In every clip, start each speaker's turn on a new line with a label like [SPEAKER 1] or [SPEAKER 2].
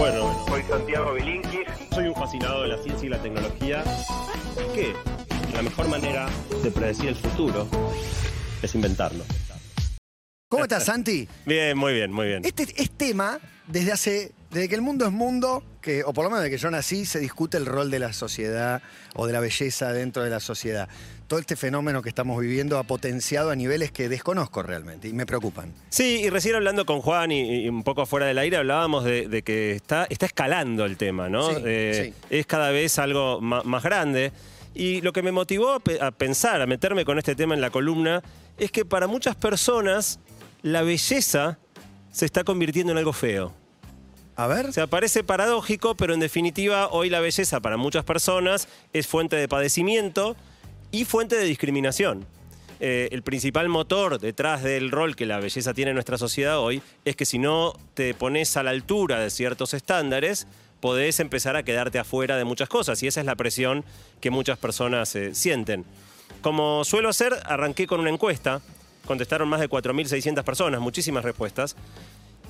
[SPEAKER 1] Bueno,
[SPEAKER 2] Soy Santiago Bilinkis.
[SPEAKER 1] soy un fascinado de la ciencia y la tecnología. Que la mejor manera de predecir el futuro es inventarlo.
[SPEAKER 3] ¿Cómo estás, Santi?
[SPEAKER 1] Bien, muy bien, muy bien.
[SPEAKER 3] Este es tema desde hace, desde que el mundo es mundo, que, o por lo menos desde que yo nací, se discute el rol de la sociedad o de la belleza dentro de la sociedad. Todo este fenómeno que estamos viviendo ha potenciado a niveles que desconozco realmente y me preocupan.
[SPEAKER 1] Sí, y recién hablando con Juan y, y un poco fuera del aire hablábamos de, de que está, está escalando el tema, ¿no?
[SPEAKER 3] Sí,
[SPEAKER 1] Eh,
[SPEAKER 3] sí.
[SPEAKER 1] Es cada vez algo más grande. Y lo que me motivó a pensar, a meterme con este tema en la columna, es que para muchas personas la belleza se está convirtiendo en algo feo.
[SPEAKER 3] A
[SPEAKER 1] parece paradójico, pero en definitiva hoy la belleza para muchas personas es fuente de padecimiento y fuente de discriminación. Eh, el principal motor detrás del rol que la belleza tiene en nuestra sociedad hoy es que si no te pones a la altura de ciertos estándares, podés empezar a quedarte afuera de muchas cosas y esa es la presión que muchas personas eh, sienten. Como suelo hacer, arranqué con una encuesta, contestaron más de 4.600 personas, muchísimas respuestas.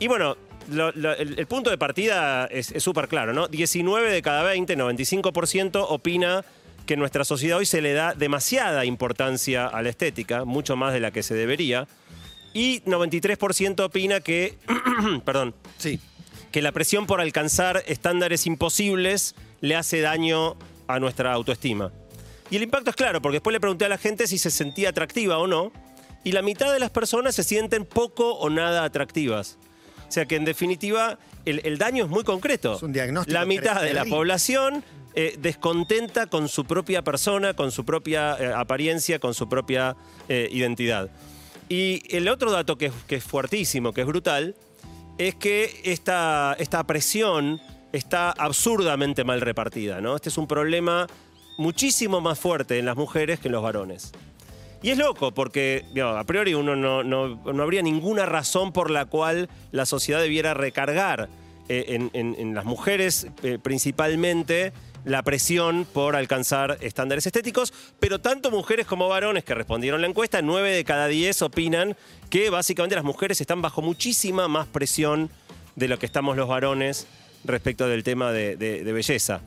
[SPEAKER 1] Y bueno, lo- lo- el, el punto de partida es súper claro, ¿no? 19 de cada 20, 95% opina que en nuestra sociedad hoy se le da demasiada importancia a la estética, mucho más de la que se debería. Y 93% opina que, perdón,
[SPEAKER 3] sí.
[SPEAKER 1] que la presión por alcanzar estándares imposibles le hace daño a nuestra autoestima. Y el impacto es claro, porque después le pregunté a la gente si se sentía atractiva o no, y la mitad de las personas se sienten poco o nada atractivas. O sea que en definitiva el, el daño es muy concreto.
[SPEAKER 3] Es un diagnóstico
[SPEAKER 1] La mitad de la población eh, descontenta con su propia persona, con su propia eh, apariencia, con su propia eh, identidad. Y el otro dato que es, que es fuertísimo, que es brutal, es que esta, esta presión está absurdamente mal repartida. ¿no? Este es un problema muchísimo más fuerte en las mujeres que en los varones. Y es loco, porque a priori uno no, no- no habría ninguna razón por la cual la sociedad debiera recargar eh, en, en- las mujeres eh, principalmente la presión por alcanzar estándares estéticos, pero tanto mujeres como varones que respondieron la encuesta, 9 de cada 10 opinan que básicamente las mujeres están bajo muchísima más presión de lo que estamos los varones respecto del tema de- de belleza.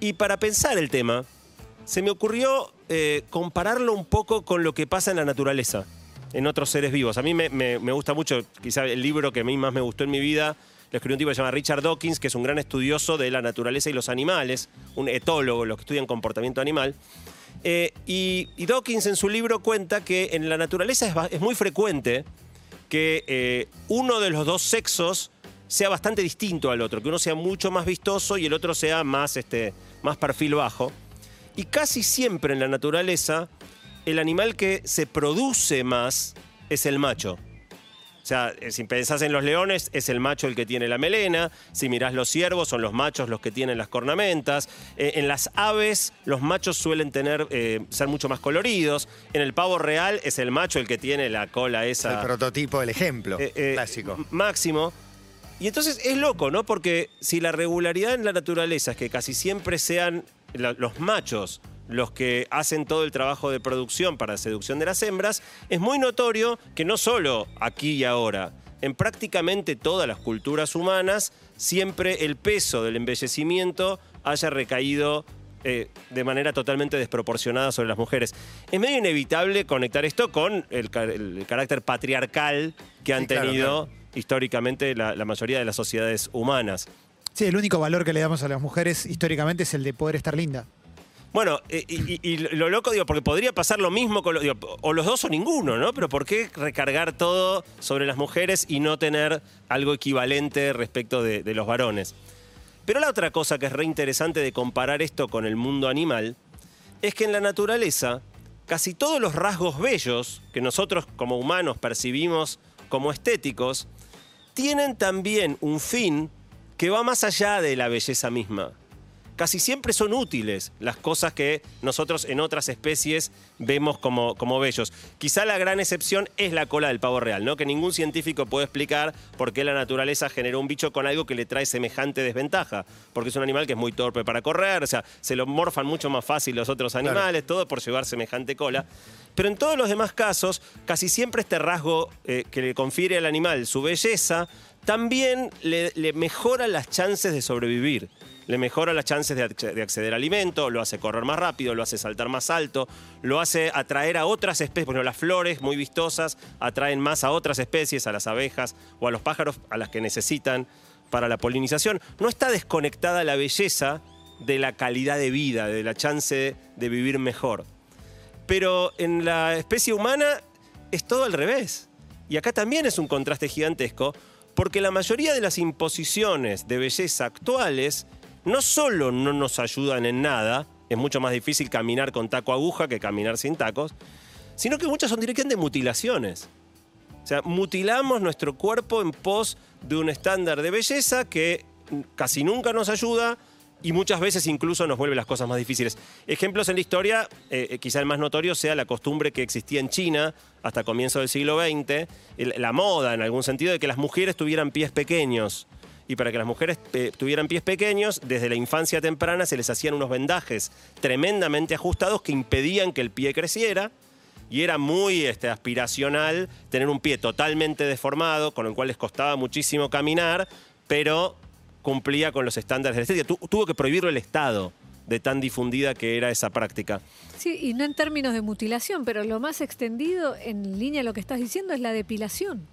[SPEAKER 1] Y para pensar el tema, se me ocurrió eh, compararlo un poco con lo que pasa en la naturaleza, en otros seres vivos. A mí me, gusta mucho, quizá el libro que a mí más me gustó en mi vida, lo escribió un tipo que se llama Richard Dawkins, que es un gran estudioso de la naturaleza y los animales, un etólogo, los que estudian comportamiento animal. Eh, y, Dawkins en su libro cuenta que en la naturaleza es muy frecuente que eh, uno de los dos sexos sea bastante distinto al otro, que uno sea mucho más vistoso y el otro sea más, este, más perfil bajo. Y casi siempre en la naturaleza, el animal que se produce más es el macho. O sea, eh, si pensás en los leones, es el macho el que tiene la melena. Si mirás los ciervos, son los machos los que tienen las cornamentas. Eh, en las aves, los machos suelen tener, eh, ser mucho más coloridos. En el pavo real, es el macho el que tiene la cola esa.
[SPEAKER 3] El prototipo, el ejemplo
[SPEAKER 1] Eh,
[SPEAKER 3] clásico.
[SPEAKER 1] Máximo. Y entonces es loco, ¿no? Porque si la regularidad en la naturaleza es que casi siempre sean la- los machos los que hacen todo el trabajo de producción para seducción de las hembras, es muy notorio que no solo aquí y ahora, en prácticamente todas las culturas humanas, siempre el peso del embellecimiento haya recaído eh, de manera totalmente desproporcionada sobre las mujeres. Es medio inevitable conectar esto con el, ca- el carácter patriarcal que han
[SPEAKER 3] Sí, claro,
[SPEAKER 1] tenido históricamente la, la mayoría de las sociedades humanas.
[SPEAKER 4] Sí, el único valor que le damos a las mujeres históricamente es el de poder estar linda.
[SPEAKER 1] Bueno, eh, y, lo loco, digo, porque podría pasar lo mismo con los, digo, o los dos o ninguno, ¿no? Pero ¿por qué recargar todo sobre las mujeres y no tener algo equivalente respecto de, de los varones? Pero la otra cosa que es re interesante de comparar esto con el mundo animal es que en la naturaleza casi todos los rasgos bellos que nosotros como humanos percibimos como estéticos tienen también un fin que va más allá de la belleza misma. Casi siempre son útiles las cosas que nosotros en otras especies vemos como, como bellos. Quizá la gran excepción es la cola del pavo real, ¿no? Que ningún científico puede explicar por qué la naturaleza generó un bicho con algo que le trae semejante desventaja. Porque es un animal que es muy torpe para correr, o sea, se lo morfan mucho más fácil los otros animales, todo por llevar semejante cola. pero en todos los demás casos, casi siempre este rasgo eh, que le confiere al animal su belleza, también le, mejora las chances de sobrevivir. Le mejora las chances de, acce- de acceder a alimento, lo hace correr más rápido, lo hace saltar más alto, lo hace atraer a otras especies. Ejemplo, las flores muy vistosas atraen más a otras especies, a las abejas o a los pájaros a las que necesitan para la polinización. No está desconectada la belleza de la calidad de vida, de la chance de vivir mejor. Pero en la especie humana es todo al revés. Y acá también es un contraste gigantesco, porque la mayoría de las imposiciones de belleza actuales no solo no nos ayudan en nada, es mucho más difícil caminar con taco aguja que caminar sin tacos, sino que muchas son directamente mutilaciones. O sea, mutilamos nuestro cuerpo en pos de un estándar de belleza que casi nunca nos ayuda y muchas veces incluso nos vuelve las cosas más difíciles. Ejemplos en la historia, eh, eh, quizá el más notorio sea la costumbre que existía en China hasta comienzo del siglo XX, la moda en algún sentido de que las mujeres tuvieran pies pequeños. Y para que las mujeres eh, tuvieran pies pequeños, desde la infancia temprana se les hacían unos vendajes tremendamente ajustados que impedían que el pie creciera y era muy este, aspiracional tener un pie totalmente deformado, con el cual les costaba muchísimo caminar, pero cumplía con los estándares de la estética. Tu- tuvo que prohibirlo el Estado de tan difundida que era esa práctica.
[SPEAKER 2] Sí, y no en términos de mutilación, pero lo más extendido en línea a lo que estás diciendo es la depilación.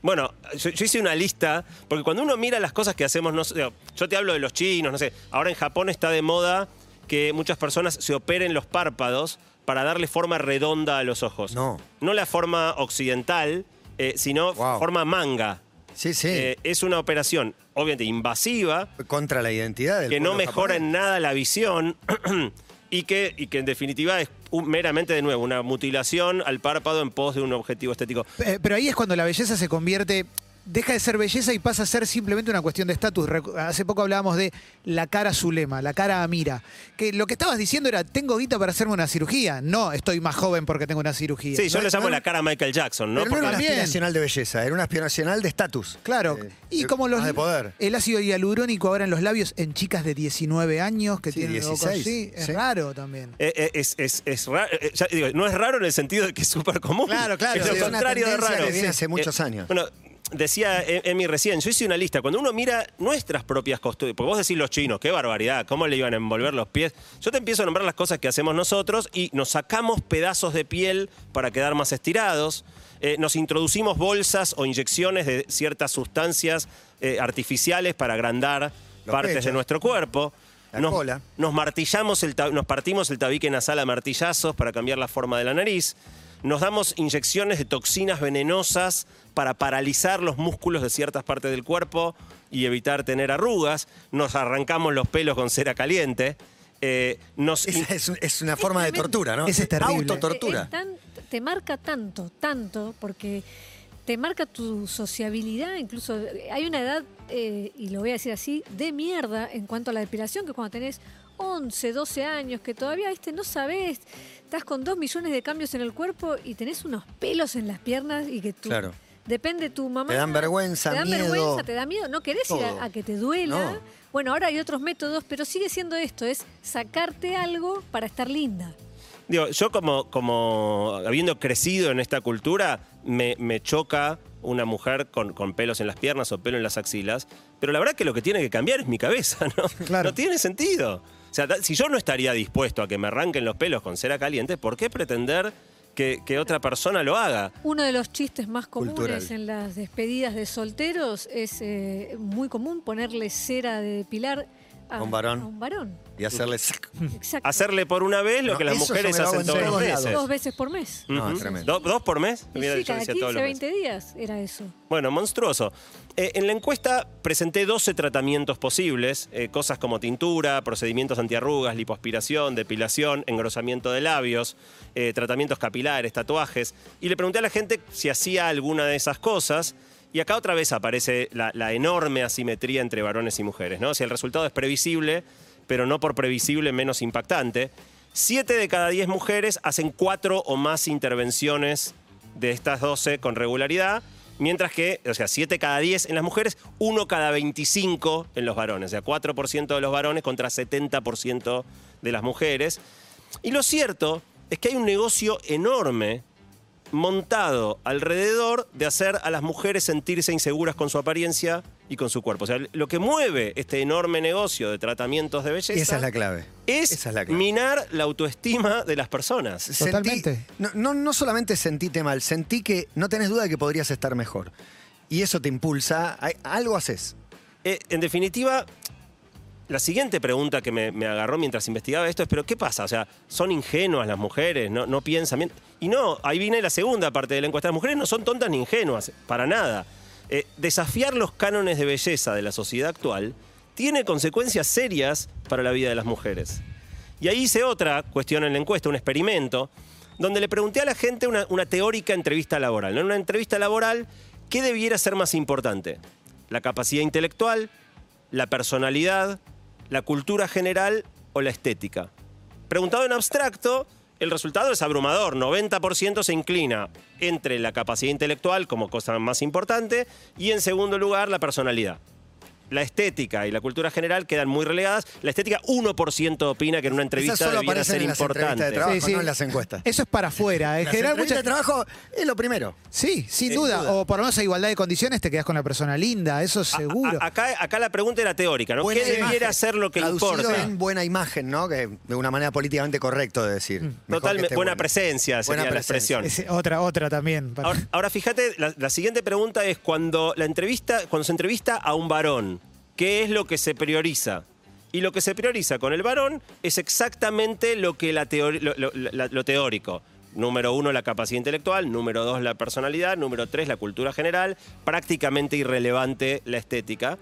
[SPEAKER 1] Bueno, yo, yo hice una lista, porque cuando uno mira las cosas que hacemos, no sé, yo te hablo de los chinos, no sé, ahora en Japón está de moda que muchas personas se operen los párpados para darle forma redonda a los ojos.
[SPEAKER 3] No.
[SPEAKER 1] No la forma occidental, eh, sino
[SPEAKER 3] Wow.
[SPEAKER 1] forma manga.
[SPEAKER 3] Sí, sí.
[SPEAKER 1] Eh, es una operación, obviamente, invasiva,
[SPEAKER 3] Contra la identidad del
[SPEAKER 1] que no mejora
[SPEAKER 3] japonés.
[SPEAKER 1] en nada la visión y que, y que en definitiva es un- meramente, de nuevo, una mutilación al párpado en pos de un objetivo estético.
[SPEAKER 4] Eh, Pero ahí es cuando la belleza se convierte, deja de ser belleza y pasa a ser simplemente una cuestión de estatus. Hace poco hablábamos de la cara Zulema, la cara Amira. Que lo que estabas diciendo era, tengo guita para hacerme una cirugía. No, estoy más joven porque tengo una cirugía.
[SPEAKER 1] Sí, yo le llamo
[SPEAKER 3] no,
[SPEAKER 1] la cara a Michael Jackson, ¿no?
[SPEAKER 3] Pero no
[SPEAKER 1] Porque-
[SPEAKER 3] era una aspiracional de belleza, era una aspiracional de estatus.
[SPEAKER 4] Claro,
[SPEAKER 3] Eh,
[SPEAKER 4] y
[SPEAKER 3] de-
[SPEAKER 4] como los,
[SPEAKER 3] de poder.
[SPEAKER 4] el ácido hialurónico ahora en los labios en chicas de 19 años que
[SPEAKER 3] Sí,
[SPEAKER 4] tienen ojos
[SPEAKER 3] 16,
[SPEAKER 4] así, es
[SPEAKER 3] sí.
[SPEAKER 4] raro también.
[SPEAKER 1] Eh, eh, es, es- es raro, eh, ya digo, no es raro en el sentido de que es súper común.
[SPEAKER 4] Claro, claro,
[SPEAKER 1] Es
[SPEAKER 4] sí,
[SPEAKER 1] lo contrario de raro.
[SPEAKER 3] que viene hace muchos
[SPEAKER 1] Eh,
[SPEAKER 3] años.
[SPEAKER 1] Bueno, decía E- Emi recién, yo hice una lista. Cuando uno mira nuestras propias costumbres, porque vos decís los chinos, qué barbaridad, cómo le iban a envolver los pies. Yo te empiezo a nombrar las cosas que hacemos nosotros y nos sacamos pedazos de piel para quedar más estirados. Eh, nos introducimos bolsas o inyecciones de ciertas sustancias eh, artificiales para agrandar
[SPEAKER 3] Los
[SPEAKER 1] partes
[SPEAKER 3] pechos.
[SPEAKER 1] de nuestro cuerpo. Nos, nos martillamos el nos partimos el tabique nasal a martillazos para cambiar la forma de la nariz. Nos damos inyecciones de toxinas venenosas para paralizar los músculos de ciertas partes del cuerpo y evitar tener arrugas. Nos arrancamos los pelos con cera caliente. Eh, nos
[SPEAKER 3] es, un- es una forma de tortura, ¿no?
[SPEAKER 4] Es terrible.
[SPEAKER 3] Autotortura.
[SPEAKER 2] Es tan- te marca tanto, tanto, porque te marca tu sociabilidad, incluso eh, hay una edad, eh, y lo voy a decir así, de mierda en cuanto a la depilación, que cuando tenés 11, 12 años, que todavía ¿viste? no sabés, estás con dos millones de cambios en el cuerpo y tenés unos pelos en las piernas y que tú...
[SPEAKER 3] Claro.
[SPEAKER 2] Depende tu mamá.
[SPEAKER 3] Te dan vergüenza,
[SPEAKER 2] Te dan
[SPEAKER 3] miedo.
[SPEAKER 2] vergüenza, te da miedo. No querés ir a, a que te duela.
[SPEAKER 3] No.
[SPEAKER 2] Bueno, ahora hay otros métodos, pero sigue siendo esto, es sacarte algo para estar linda.
[SPEAKER 1] Digo, yo como, como habiendo crecido en esta cultura, me, me choca una mujer con, con pelos en las piernas o pelo en las axilas, pero la verdad que lo que tiene que cambiar es mi cabeza, ¿no?
[SPEAKER 4] Claro.
[SPEAKER 1] No tiene sentido. O sea, si yo no estaría dispuesto a que me arranquen los pelos con cera caliente, ¿por qué pretender que, que otra persona lo haga?
[SPEAKER 2] Uno de los chistes más comunes
[SPEAKER 3] Cultural.
[SPEAKER 2] en las despedidas de solteros es eh, muy común ponerle cera de depilar a,
[SPEAKER 3] A un varón.
[SPEAKER 2] a un varón.
[SPEAKER 3] Y hacerle... sac.
[SPEAKER 2] Exacto.
[SPEAKER 1] Hacerle por una vez lo
[SPEAKER 3] No,
[SPEAKER 1] que las
[SPEAKER 3] eso yo
[SPEAKER 1] mujeres
[SPEAKER 3] me lo hago
[SPEAKER 1] hacen
[SPEAKER 3] en
[SPEAKER 1] todos los
[SPEAKER 3] todos
[SPEAKER 1] meses.
[SPEAKER 2] Dos veces por mes.
[SPEAKER 3] No,
[SPEAKER 1] Ujú.
[SPEAKER 3] tremendo.
[SPEAKER 1] ¿Do- ¿Dos por mes?
[SPEAKER 2] Y
[SPEAKER 1] Mira,
[SPEAKER 2] sí,
[SPEAKER 1] yo
[SPEAKER 2] cada
[SPEAKER 1] decía
[SPEAKER 2] 15,
[SPEAKER 1] todos los
[SPEAKER 2] 20
[SPEAKER 1] meses.
[SPEAKER 2] días era eso.
[SPEAKER 1] Bueno, monstruoso. Eh, en la encuesta presenté 12 tratamientos posibles, eh, cosas como tintura, procedimientos antiarrugas, lipoaspiración, depilación, engrosamiento de labios, eh, tratamientos capilares, tatuajes, y le pregunté a la gente si hacía alguna de esas cosas. Y acá otra vez aparece la, enorme asimetría entre varones y mujeres, ¿no? Si el resultado es previsible, pero no por previsible menos impactante. Siete de cada diez mujeres hacen cuatro o más intervenciones de estas 12 con regularidad, mientras que, o sea, 7 cada 10 en las mujeres, 1 cada 25 en los varones, o sea, 4% de los varones contra 70% de las mujeres. Y lo cierto es que hay un negocio enorme montado alrededor de hacer a las mujeres sentirse inseguras con su apariencia y con su cuerpo. O sea, lo que mueve este enorme negocio de tratamientos de belleza
[SPEAKER 3] Y esa es la clave.
[SPEAKER 1] es
[SPEAKER 3] Esa es la clave.
[SPEAKER 1] minar la autoestima de las personas.
[SPEAKER 3] Sentí-
[SPEAKER 4] Totalmente.
[SPEAKER 3] no, no, no solamente sentite mal, sentí que no tenés duda de que podrías estar mejor. Y eso te impulsa, algo haces.
[SPEAKER 1] Eh, en definitiva, la siguiente pregunta que me, me agarró mientras investigaba esto es, ¿pero qué pasa? O sea, ¿son ingenuas las mujeres? ¿No, no piensan bien? Y no, ahí viene la segunda parte de la encuesta. Las mujeres no son tontas ni ingenuas, para nada. Eh, desafiar los cánones de belleza de la sociedad actual tiene consecuencias serias para la vida de las mujeres. Y ahí hice otra cuestión en la encuesta, un experimento, donde le pregunté a la gente una, una teórica entrevista laboral. En una entrevista laboral, ¿qué debiera ser más importante? ¿La capacidad intelectual, la personalidad, la cultura general o la estética? Preguntado en abstracto, el resultado es abrumador. 90% se inclina entre la capacidad intelectual como cosa más importante y en segundo lugar la personalidad. La estética y la cultura general quedan muy relegadas. La estética 1% opina que en una
[SPEAKER 3] Esas
[SPEAKER 1] entrevista
[SPEAKER 3] solo
[SPEAKER 1] debiera ser
[SPEAKER 3] en las
[SPEAKER 1] importante.
[SPEAKER 3] de trabajo,
[SPEAKER 4] Sí, sí.
[SPEAKER 3] no en las encuestas.
[SPEAKER 4] Eso es para afuera. En
[SPEAKER 3] Las
[SPEAKER 4] general, muchas-
[SPEAKER 3] de trabajo es lo primero.
[SPEAKER 4] Sí, sin duda.
[SPEAKER 3] duda.
[SPEAKER 4] O por lo menos a igualdad de condiciones te quedas con la persona linda, eso seguro.
[SPEAKER 1] a- acá, acá la pregunta era teórica, ¿no?
[SPEAKER 3] Buena
[SPEAKER 1] ¿Qué debiera ser lo que
[SPEAKER 3] Traducido
[SPEAKER 1] importa?
[SPEAKER 3] en buena imagen, ¿no? Que de una manera políticamente correcta de decir. Que
[SPEAKER 1] Totalmente,
[SPEAKER 3] esté
[SPEAKER 1] buena
[SPEAKER 3] bueno.
[SPEAKER 1] presencia sería
[SPEAKER 3] Buena
[SPEAKER 1] la expresión.
[SPEAKER 4] Es otra, otra también. para-
[SPEAKER 1] Ahora, ahora fíjate, la, la siguiente pregunta es cuando la entrevista, cuando se entrevista a un varón, ¿qué es lo que se prioriza? Y lo que se prioriza con el varón es exactamente lo que lo teórico. Número uno, la capacidad intelectual. Número dos, la personalidad. Número tres, la cultura general. Prácticamente irrelevante la estética.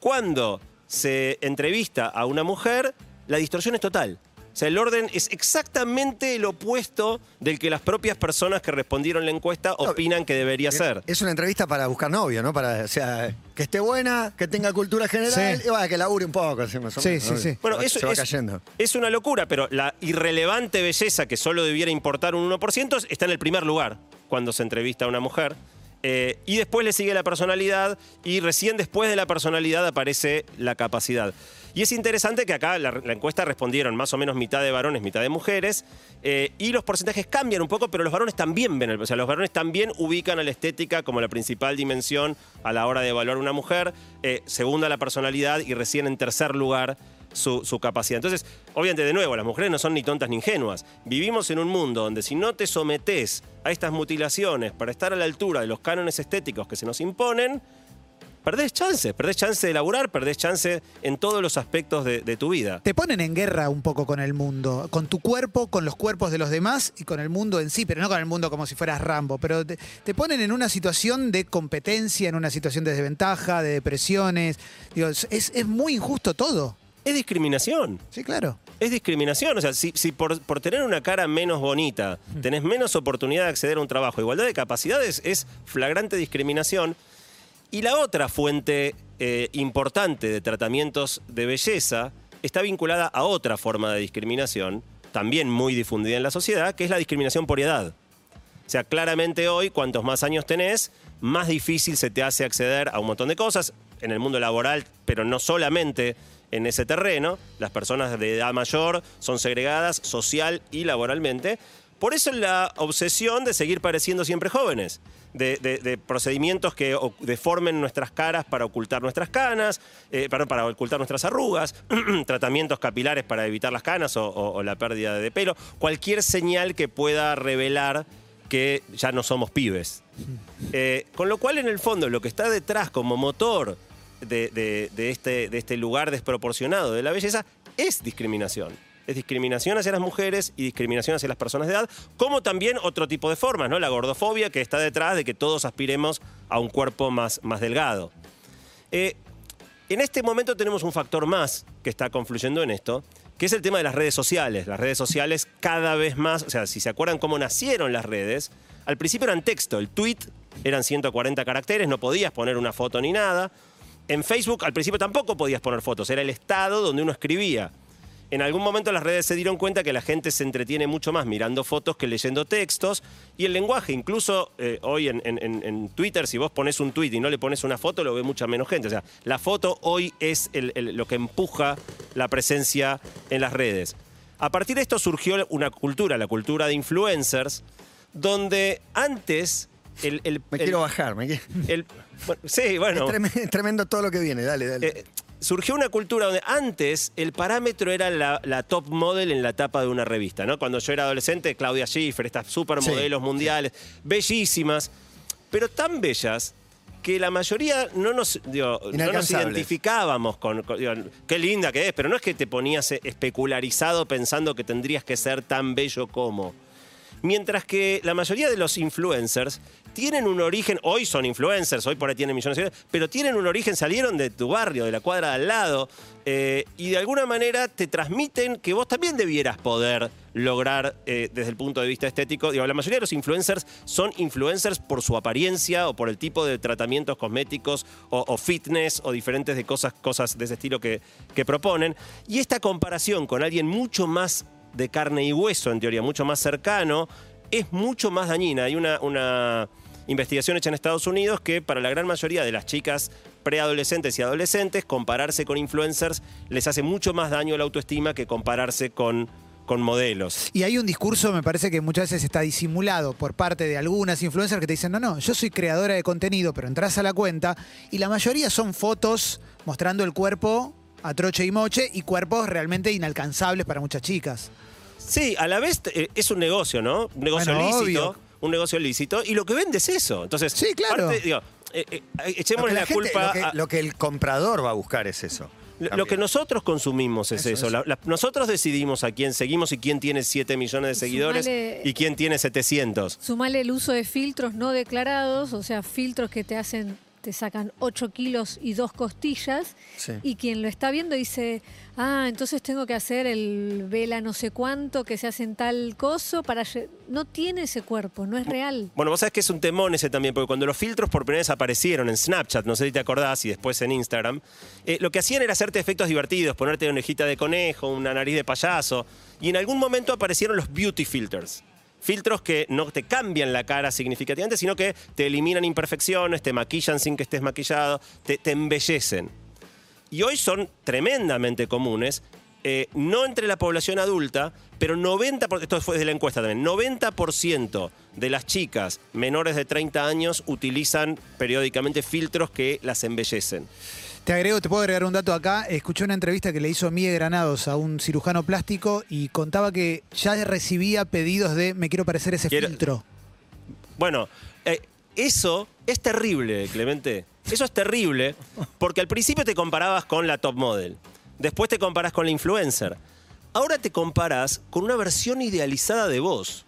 [SPEAKER 1] Cuando se entrevista a una mujer, la distorsión es total. O sea, el orden es exactamente el opuesto del que las propias personas que respondieron la encuesta opinan que debería ser.
[SPEAKER 3] Es una entrevista para buscar novio, ¿no? Para, o sea, que esté buena, que tenga cultura general
[SPEAKER 4] Sí.
[SPEAKER 3] y vaya, que labure un poco. así más o
[SPEAKER 4] Sí,
[SPEAKER 3] menos,
[SPEAKER 4] sí,
[SPEAKER 3] ¿no?
[SPEAKER 4] sí.
[SPEAKER 1] Bueno,
[SPEAKER 3] Se va-
[SPEAKER 1] eso
[SPEAKER 3] se va
[SPEAKER 1] es,
[SPEAKER 3] cayendo.
[SPEAKER 1] es una locura, pero la irrelevante belleza que solo debiera importar un 1% está en el primer lugar cuando se entrevista a una mujer. Eh, y después le sigue la personalidad y recién después de la personalidad aparece la capacidad. Y es interesante que acá la, la encuesta respondieron más o menos mitad de varones, mitad de mujeres, eh, y los porcentajes cambian un poco, pero los varones también ven, o sea, los varones también ubican a la estética como la principal dimensión a la hora de evaluar una mujer, eh, segunda la personalidad y recién en tercer lugar su, su capacidad. Entonces, obviamente, de nuevo, las mujeres no son ni tontas ni ingenuas. Vivimos en un mundo donde si no te sometés a estas mutilaciones para estar a la altura de los cánones estéticos que se nos imponen, perdés chances, perdés chance de laburar, perdés chance en todos los aspectos de, de tu vida.
[SPEAKER 4] Te ponen en guerra un poco con el mundo, con tu cuerpo, con los cuerpos de los demás y con el mundo en sí, pero no con el mundo como si fueras Rambo, pero te, te ponen en una situación de competencia, en una situación de desventaja, de depresiones. Digo, es, es muy injusto todo.
[SPEAKER 1] Es discriminación.
[SPEAKER 4] Sí, claro.
[SPEAKER 1] Es discriminación. O sea, si, si por, por tener una cara menos bonita tenés menos oportunidad de acceder a un trabajo, igualdad de capacidades es flagrante discriminación. Y la otra fuente eh, importante de tratamientos de belleza está vinculada a otra forma de discriminación, también muy difundida en la sociedad, que es la discriminación por edad. O sea, claramente hoy, cuantos más años tenés, más difícil se te hace acceder a un montón de cosas en el mundo laboral, pero no solamente en ese terreno. Las personas de edad mayor son segregadas social y laboralmente. Por eso la obsesión de seguir pareciendo siempre jóvenes, de, procedimientos que deformen nuestras caras para ocultar nuestras canas, eh, para ocultar nuestras arrugas, tratamientos capilares para evitar las canas o- la pérdida de pelo, cualquier señal que pueda revelar que ya no somos pibes. Eh, con lo cual, en el fondo, lo que está detrás como motor de, este, de este lugar desproporcionado de la belleza es discriminación. Es discriminación hacia las mujeres y discriminación hacia las personas de edad, como también otro tipo de formas, ¿no? La gordofobia que está detrás de que todos aspiremos a un cuerpo más, más delgado. Eh, en este momento tenemos un factor más que está confluyendo en esto, que es el tema de las redes sociales. Las redes sociales cada vez más, o sea, si se acuerdan cómo nacieron las redes, al principio eran texto, el tweet eran 140 caracteres, no podías poner una foto ni nada. En Facebook al principio tampoco podías poner fotos, era el estado donde uno escribía. En algún momento las redes se dieron cuenta que la gente se entretiene mucho más mirando fotos que leyendo textos y el lenguaje, incluso eh, hoy en, en- en- en Twitter, si vos pones un tweet y no le pones una foto, lo ve mucha menos gente. O sea, la foto hoy es el- el- lo que empuja la presencia en las redes. A partir de esto surgió una cultura, la cultura de influencers, donde antes el... el-
[SPEAKER 3] Me
[SPEAKER 1] el-
[SPEAKER 3] quiero bajar. Me quiero-
[SPEAKER 1] bueno, sí, bueno.
[SPEAKER 3] Es tremendo, tremendo todo lo que viene. Dale, dale.
[SPEAKER 1] Eh, surgió una cultura donde antes el parámetro era la, la top model en la tapa de una revista, ¿no? Cuando yo era adolescente, Claudia Schiffer, estas supermodelos
[SPEAKER 3] Sí,
[SPEAKER 1] mundiales, bellísimas, pero tan bellas que la mayoría no nos, digo, no nos identificábamos con, con- digo, qué linda que es, pero no es que te ponías especularizado pensando que tendrías que ser tan bello como. Mientras que la mayoría de los influencers tienen un origen, hoy son influencers, hoy por ahí tienen millones de seguidores, pero tienen un origen, salieron de tu barrio, de la cuadra de al lado, eh, y de alguna manera te transmiten que vos también debieras poder lograr eh, desde el punto de vista estético. Digo, la mayoría de los influencers son influencers por su apariencia o por el tipo de tratamientos cosméticos o, fitness o diferentes de cosas, cosas de ese estilo que, que proponen. Y esta comparación con alguien mucho más de carne y hueso, en teoría, mucho más cercano, es mucho más dañina. Hay una investigación hecha en Estados Unidos que para la gran mayoría de las chicas preadolescentes y adolescentes, compararse con influencers les hace mucho más daño a la autoestima que compararse con, con modelos.
[SPEAKER 4] Y hay un discurso, me parece que muchas veces está disimulado por parte de algunas influencers que te dicen, no, no, yo soy creadora de contenido, pero entras a la cuenta y la mayoría son fotos mostrando el cuerpo a troche y moche y cuerpos realmente inalcanzables para muchas chicas.
[SPEAKER 1] Sí, a la vez eh, es un negocio, ¿no? Un negocio
[SPEAKER 4] Bueno,
[SPEAKER 1] lícito.
[SPEAKER 4] obvio.
[SPEAKER 1] Un negocio lícito. Y lo que vende es eso. Entonces,
[SPEAKER 4] Sí, claro.
[SPEAKER 1] parte, digo, eh, eh,
[SPEAKER 3] Lo
[SPEAKER 1] echemos
[SPEAKER 3] que
[SPEAKER 1] la,
[SPEAKER 3] la gente-
[SPEAKER 1] culpa
[SPEAKER 3] lo, que,
[SPEAKER 1] a-
[SPEAKER 3] lo que el comprador va a buscar es eso.
[SPEAKER 1] Lo que nosotros consumimos es
[SPEAKER 3] Eso,
[SPEAKER 1] eso.
[SPEAKER 3] eso.
[SPEAKER 1] La- la- nosotros decidimos a quién seguimos y quién tiene 7 millones de seguidores
[SPEAKER 2] Sumale-
[SPEAKER 1] y quién tiene 700.
[SPEAKER 2] Sumale el uso de filtros no declarados, o sea, filtros que te hacen, te sacan 8 kilos y dos costillas,
[SPEAKER 3] Sí.
[SPEAKER 2] y quien lo está viendo dice, ah, entonces tengo que hacer el vela no sé cuánto que se hace en tal coso para... lle-". No tiene ese cuerpo, no es real.
[SPEAKER 1] Bueno, vos sabés que es un temón ese también, porque cuando los filtros por primera vez aparecieron en Snapchat, no sé si te acordás, y después en Instagram, eh, lo que hacían era hacerte efectos divertidos, ponerte una orejita de conejo, una nariz de payaso, y en algún momento aparecieron los beauty filters. Filtros que no te cambian la cara significativamente, sino que te eliminan imperfecciones, te maquillan sin que estés maquillado, te, embellecen. Y hoy son tremendamente comunes, eh, no entre la población adulta, pero 90%, esto fue de la encuesta también, 90% de las chicas menores de 30 años utilizan periódicamente filtros que las embellecen.
[SPEAKER 4] Te agrego, te puedo agregar un dato acá. Escuché una entrevista que le hizo Miguel Granados a un cirujano plástico y contaba que ya recibía pedidos de me quiero parecer ese
[SPEAKER 1] Quiero-
[SPEAKER 4] filtro.
[SPEAKER 1] Bueno, eh, eso es terrible, Clemente. Eso es terrible porque al principio te comparabas con la top model, después te comparás con la influencer, ahora te comparás con una versión idealizada de vos.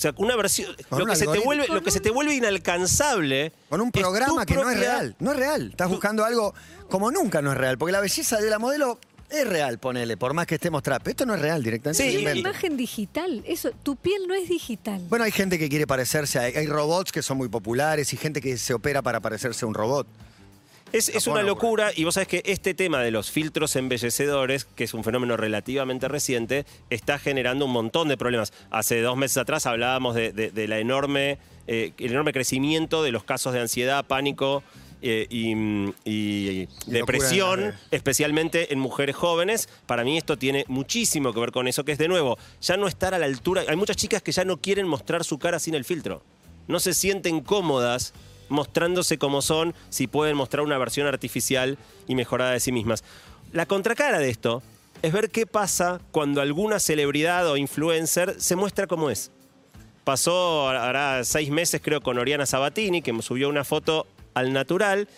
[SPEAKER 1] O sea, una versión. Lo que, se te vuelve, lo que se te vuelve inalcanzable.
[SPEAKER 3] Con un programa que no es real. No es real. Estás buscando algo como nunca no es real. Porque la belleza de la modelo es real, ponele, por más que estemos trap. Esto no es real directamente.
[SPEAKER 1] Sí,
[SPEAKER 3] es
[SPEAKER 2] imagen digital, eso, tu piel no es digital.
[SPEAKER 3] Bueno, hay gente que quiere parecerse, a- hay robots que son muy populares y gente que se opera para parecerse a un robot.
[SPEAKER 1] Es, es una locura y vos sabés que este tema de los filtros embellecedores, que es un fenómeno relativamente reciente, está generando un montón de problemas. Hace dos meses atrás hablábamos de, de- de la enorme, eh, el enorme crecimiento de los casos de ansiedad, pánico eh, y, y
[SPEAKER 3] Y
[SPEAKER 1] depresión,
[SPEAKER 3] locura
[SPEAKER 1] especialmente en mujeres jóvenes. Para mí esto tiene muchísimo que ver con eso, que es de nuevo, ya no estar a la altura. Hay muchas chicas que ya no quieren mostrar su cara sin el filtro. No se sienten cómodas mostrándose como son si pueden mostrar una versión artificial y mejorada de sí mismas. La contracara de esto es ver qué pasa cuando alguna celebridad o influencer se muestra como es. Pasó ahora seis meses creo con Oriana Sabatini, que subió una foto al natural,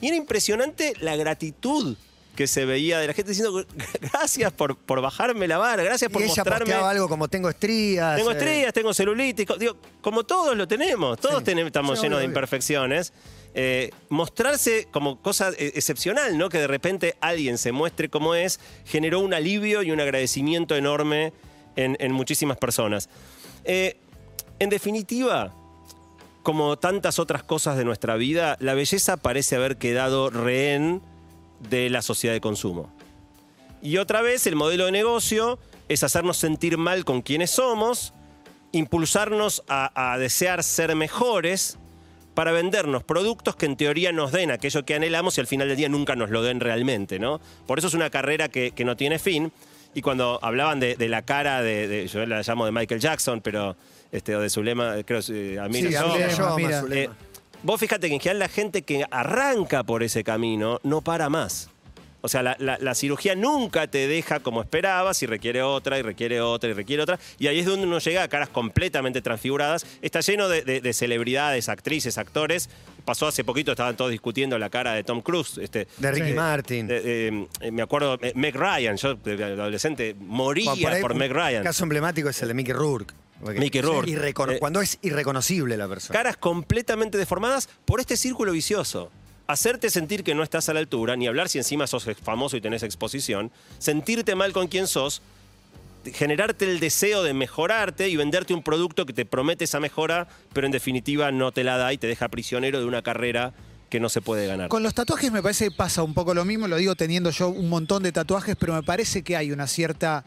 [SPEAKER 1] y era impresionante la gratitud que se veía de la gente diciendo gracias por, por bajarme la vara, gracias por
[SPEAKER 3] y ella
[SPEAKER 1] mostrarme...
[SPEAKER 3] algo como tengo estrías.
[SPEAKER 1] Tengo
[SPEAKER 3] eh,
[SPEAKER 1] estrellas, tengo celulitis, digo, como todos lo tenemos, todos
[SPEAKER 3] Sí.
[SPEAKER 1] tenemos- estamos
[SPEAKER 3] Sí,
[SPEAKER 1] llenos de
[SPEAKER 3] obvio,
[SPEAKER 1] imperfecciones. Eh, mostrarse como cosa eh, excepcional, ¿no? Que de repente alguien se muestre como es, generó un alivio y un agradecimiento enorme en, en muchísimas personas. Eh, en definitiva, como tantas otras cosas de nuestra vida, la belleza parece haber quedado rehén de la sociedad de consumo. Y otra vez el modelo de negocio es hacernos sentir mal con quienes somos, impulsarnos a, a desear ser mejores para vendernos productos que en teoría nos den aquello que anhelamos y al final del día nunca nos lo den realmente, ¿no? Por eso es una carrera que, que no tiene fin. Y cuando hablaban de, de la cara de, de- yo la llamo de Michael Jackson, pero este, o de Zulema, creo que a mí
[SPEAKER 3] Sí,
[SPEAKER 1] no.
[SPEAKER 3] Amira.
[SPEAKER 4] Zulema.
[SPEAKER 1] Eh, vos fíjate que en general la gente que arranca por ese camino no para más. O sea, la, la- la cirugía nunca te deja como esperabas y requiere otra, y requiere otra, y requiere otra. Y ahí es donde uno llega a caras completamente transfiguradas. Está lleno de, de- de celebridades, actrices, actores. Pasó hace poquito, estaban todos discutiendo la cara de Tom Cruise. Este,
[SPEAKER 3] De Ricky
[SPEAKER 4] Sí.
[SPEAKER 3] Martin.
[SPEAKER 1] de- eh, me acuerdo, eh, Meg Ryan, yo de adolescente moría
[SPEAKER 3] Bueno,
[SPEAKER 1] por
[SPEAKER 3] un
[SPEAKER 1] Meg Ryan.
[SPEAKER 3] caso emblemático es el de Mickey Rourke.
[SPEAKER 1] Mickey
[SPEAKER 3] es
[SPEAKER 1] Rourke.
[SPEAKER 3] irrecono-
[SPEAKER 1] Eh,
[SPEAKER 3] cuando es irreconocible la persona.
[SPEAKER 1] caras completamente deformadas por este círculo vicioso. Hacerte sentir que no estás a la altura, ni hablar si encima sos famoso y tenés exposición, sentirte mal con quien sos, generarte el deseo de mejorarte y venderte un producto que te promete esa mejora, pero en definitiva no te la da y te deja prisionero de una carrera que no se puede ganar.
[SPEAKER 4] Con los tatuajes me parece que pasa un poco lo mismo, lo digo teniendo yo un montón de tatuajes, pero me parece que hay una cierta,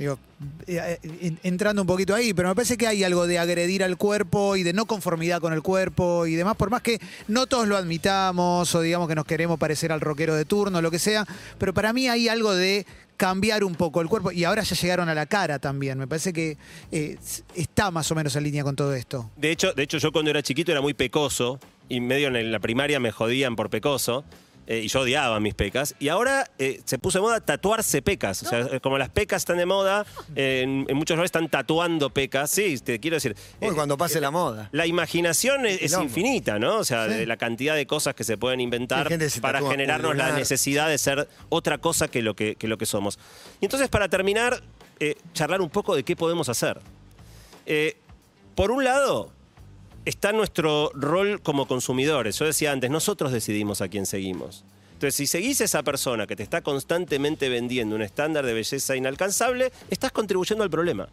[SPEAKER 4] digo, eh, eh, en- entrando un poquito ahí, pero me parece que hay algo de agredir al cuerpo y de no conformidad con el cuerpo y demás, por más que no todos lo admitamos o digamos que nos queremos parecer al rockero de turno, lo que sea, pero para mí hay algo de cambiar un poco el cuerpo y ahora ya llegaron a la cara también, me parece que eh, está más o menos en línea con todo esto.
[SPEAKER 1] De hecho, de hecho, yo cuando era chiquito era muy pecoso y medio en la primaria me jodían por pecoso. Eh, y yo odiaba mis pecas. Y ahora eh, se puso de moda tatuarse pecas. O sea, como las pecas están de moda, eh, en, en muchos lugares están tatuando pecas. Sí, te quiero decir.
[SPEAKER 3] Uy, cuando pase la moda.
[SPEAKER 1] La imaginación es, infinita, ¿no? O sea,
[SPEAKER 3] Sí.
[SPEAKER 1] de la cantidad de cosas que se pueden inventar
[SPEAKER 3] se
[SPEAKER 1] para generarnos la necesidad de ser otra cosa que lo que, que lo que somos. Y entonces, para terminar, charlar un poco de qué podemos hacer. Por un lado, está nuestro rol como consumidores. Yo decía antes, nosotros decidimos a quién seguimos. Entonces, si seguís a esa persona que te está constantemente vendiendo un estándar de belleza inalcanzable, estás contribuyendo al problema.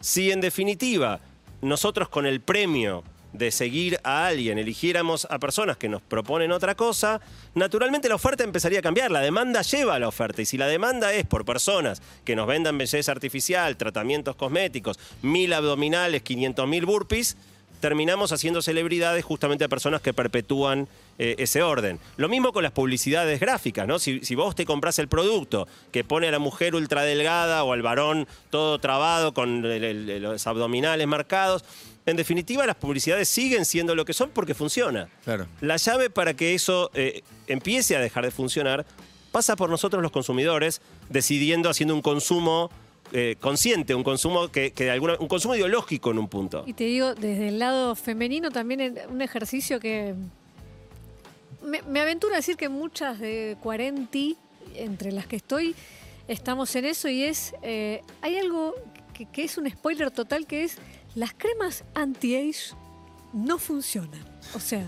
[SPEAKER 1] Si en definitiva nosotros con el premio de seguir a alguien eligiéramos a personas que nos proponen otra cosa, naturalmente la oferta empezaría a cambiar, la demanda lleva a la oferta y si la demanda es por personas que nos vendan belleza artificial, tratamientos cosméticos, mil abdominales, 500 mil burpees, terminamos haciendo celebridades justamente a personas que perpetúan eh, ese orden. Lo mismo con las publicidades gráficas, ¿no? Si, si vos te compras el producto que pone a la mujer ultradelgada o al varón todo trabado con el- el- los abdominales marcados, en definitiva las publicidades siguen siendo lo que son porque funciona.
[SPEAKER 3] Claro.
[SPEAKER 1] La llave para que eso eh, empiece a dejar de funcionar pasa por nosotros los consumidores decidiendo, haciendo un consumo eh, consciente, un consumo que, de alguna, un consumo ideológico en un punto.
[SPEAKER 2] Y te digo, desde el lado femenino también un ejercicio que me, me aventuro a decir que muchas de 40, entre las que estoy, estamos en eso y es, eh, hay algo que, que es un spoiler total que es, las cremas anti-age no funcionan. O sea,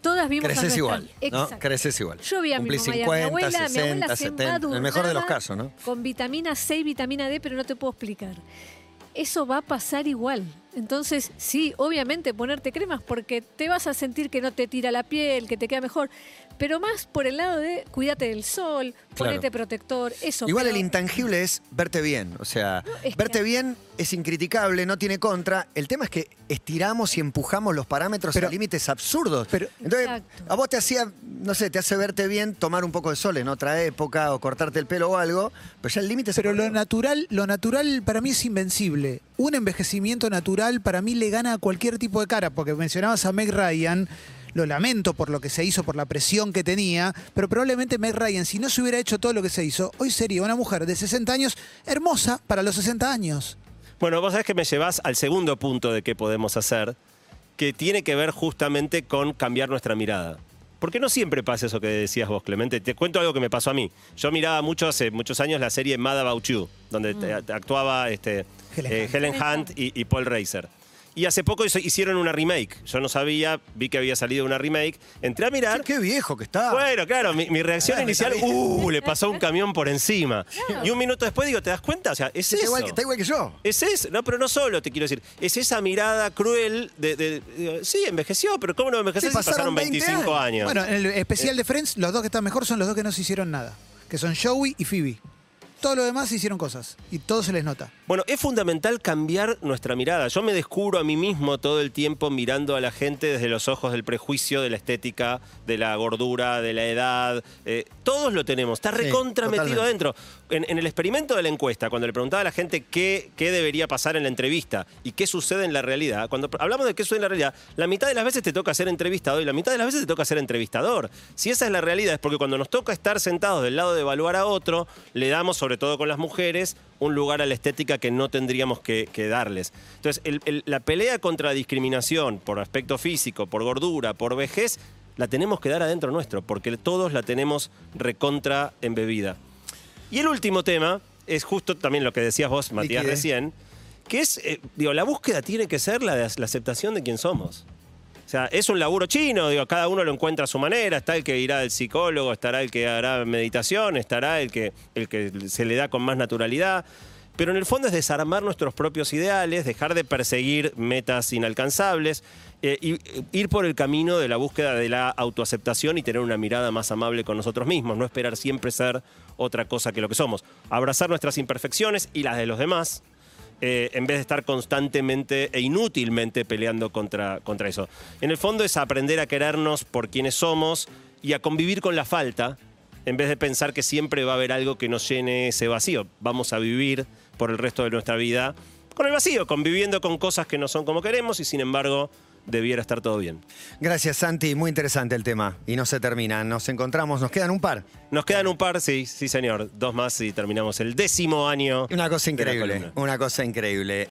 [SPEAKER 2] todas vimos a
[SPEAKER 3] Creces
[SPEAKER 2] nuestra-
[SPEAKER 3] igual, ¿no? Creces igual.
[SPEAKER 2] Yo vi a mi
[SPEAKER 3] Cumplís
[SPEAKER 2] mamá y a
[SPEAKER 3] 50,
[SPEAKER 2] mi abuela, mi abuela
[SPEAKER 3] 60,
[SPEAKER 2] se
[SPEAKER 3] 70, en el mejor de los casos, ¿no?
[SPEAKER 2] Con vitamina C y vitamina D, pero no te puedo explicar. Eso va a pasar igual. Entonces, sí, obviamente ponerte cremas porque te vas a sentir que no te tira la piel, que te queda mejor, pero más por el lado de cuídate del sol,
[SPEAKER 3] Claro.
[SPEAKER 2] ponete protector, eso.
[SPEAKER 3] Igual
[SPEAKER 2] pero-
[SPEAKER 3] el intangible es verte bien. O sea,
[SPEAKER 2] es que-
[SPEAKER 3] verte bien es incriticable, no tiene contra. El tema es que estiramos y empujamos los parámetros
[SPEAKER 4] Pero-
[SPEAKER 3] a límites absurdos.
[SPEAKER 4] pero-
[SPEAKER 3] Entonces,
[SPEAKER 2] Exacto.
[SPEAKER 3] a vos te hacía, no sé, te hace verte bien tomar un poco de sol en otra época o cortarte el pelo o algo, pero ya el límite se
[SPEAKER 4] Pero lo natural, lo natural para mí es invencible. Un envejecimiento natural para mí le gana a cualquier tipo de cara, porque mencionabas a Meg Ryan, lo lamento por lo que se hizo, por la presión que tenía, pero probablemente Meg Ryan, si no se hubiera hecho todo lo que se hizo, hoy sería una mujer de 60 años hermosa para los 60 años.
[SPEAKER 1] Bueno, vos sabés que me llevas al segundo punto de qué podemos hacer, que tiene que ver justamente con cambiar nuestra mirada. Porque no siempre pasa eso que decías vos, Clemente. Te cuento algo que me pasó a mí. Yo miraba mucho hace muchos años la serie Mad About You, donde te actuaba este,
[SPEAKER 4] Helen
[SPEAKER 1] eh. Helen Hunt y, y Paul Reiser. Y hace poco hizo- hicieron una remake. Yo no sabía, vi que había salido una remake. Entré a mirar.
[SPEAKER 3] Qué viejo que está.
[SPEAKER 1] Bueno, claro, mi, mi reacción
[SPEAKER 3] Ah,
[SPEAKER 1] inicial, uh, le pasó un camión por encima. Y un minuto después digo, ¿te das cuenta? O sea, es
[SPEAKER 3] está,
[SPEAKER 1] eso.
[SPEAKER 3] igual, que- está igual que yo.
[SPEAKER 1] Es eso, no, pero no solo, te quiero decir, es esa mirada cruel de, de- de- sí, envejeció, pero ¿cómo no envejeció
[SPEAKER 3] Sí,
[SPEAKER 1] si pasaron
[SPEAKER 3] pasaron 20
[SPEAKER 1] 25 años?
[SPEAKER 4] Bueno, en el especial de Friends, los dos que están mejor son los dos que no se hicieron nada, que son Joey y Phoebe. Todo lo demás hicieron cosas. Y todo se les nota.
[SPEAKER 1] Bueno, es fundamental cambiar nuestra mirada. Yo me descubro a mí mismo todo el tiempo mirando a la gente desde los ojos del prejuicio, de la estética, de la gordura, de la edad. Eh, todos lo tenemos, está
[SPEAKER 3] Sí,
[SPEAKER 1] recontra metido
[SPEAKER 3] totalmente.
[SPEAKER 1] adentro. En, en el experimento de la encuesta, cuando le preguntaba a la gente qué, qué debería pasar en la entrevista y qué sucede en la realidad, cuando hablamos de qué sucede en la realidad, la mitad de las veces te toca ser entrevistado y la mitad de las veces te toca ser entrevistador. Si esa es la realidad, es porque cuando nos toca estar sentados del lado de evaluar a otro, le damos, sobre todo con las mujeres, un lugar a la estética que no tendríamos que, que darles. Entonces, el- el- la pelea contra la discriminación por aspecto físico, por gordura, por vejez, la tenemos que dar adentro nuestro, porque todos la tenemos recontra embebida. Y el último tema es justo también lo que decías vos, Matías,
[SPEAKER 3] Liquide.
[SPEAKER 1] recién, que es, eh, digo, la búsqueda tiene que ser la, de la aceptación de quién somos. O sea, es un laburo chino, digo, cada uno lo encuentra a su manera, está el que irá al psicólogo, estará el que hará meditación, estará el que, el que se le da con más naturalidad. Pero en el fondo es desarmar nuestros propios ideales, dejar de perseguir metas inalcanzables eh, y ir por el camino de la búsqueda de la autoaceptación y tener una mirada más amable con nosotros mismos, no esperar siempre ser otra cosa que lo que somos. Abrazar nuestras imperfecciones y las de los demás, eh, en vez de estar constantemente e inútilmente peleando contra, contra eso. En el fondo es aprender a querernos por quienes somos y a convivir con la falta, en vez de pensar que siempre va a haber algo que nos llene ese vacío. Vamos a vivir por el resto de nuestra vida con el vacío, conviviendo con cosas que no son como queremos y sin embargo debiera estar todo bien.
[SPEAKER 3] Gracias, Santi. Muy interesante el tema. Y no se termina. Nos encontramos, nos quedan un par.
[SPEAKER 1] Nos quedan un par, sí, sí señor, dos más y terminamos el décimo año.
[SPEAKER 3] Una cosa increíble. Una cosa increíble.